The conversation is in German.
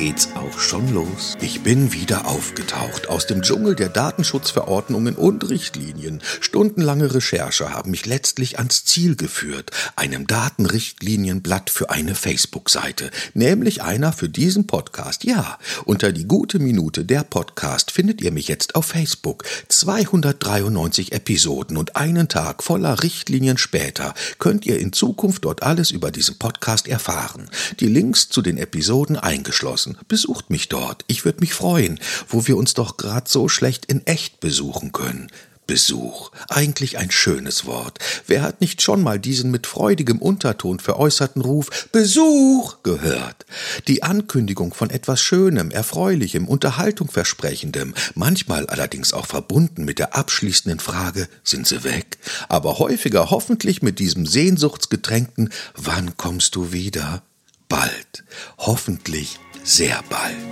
geht's auch schon los. Ich bin wieder aufgetaucht aus dem Dschungel der Datenschutzverordnungen und Richtlinien. Stundenlange Recherche haben mich letztlich ans Ziel geführt, einem Datenrichtlinienblatt für eine Facebook-Seite, nämlich einer für diesen Podcast. Ja, unter die gute Minute der Podcast findet ihr mich jetzt auf Facebook. 293 Episoden und einen Tag voller Richtlinien später könnt ihr in Zukunft dort alles über diesen Podcast erfahren. Die Links zu den Episoden eingeschlossen draußen. Besucht mich dort. Ich würde mich freuen, wo wir uns doch grad so schlecht in echt besuchen können. Besuch. Eigentlich ein schönes Wort. Wer hat nicht schon mal diesen mit freudigem Unterton veräußerten Ruf Besuch gehört? Die Ankündigung von etwas Schönem, Erfreulichem, Unterhaltungversprechendem, manchmal allerdings auch verbunden mit der abschließenden Frage, sind sie weg? Aber häufiger hoffentlich mit diesem sehnsuchtsgetränkten Wann kommst du wieder? Bald. Hoffentlich sehr bald.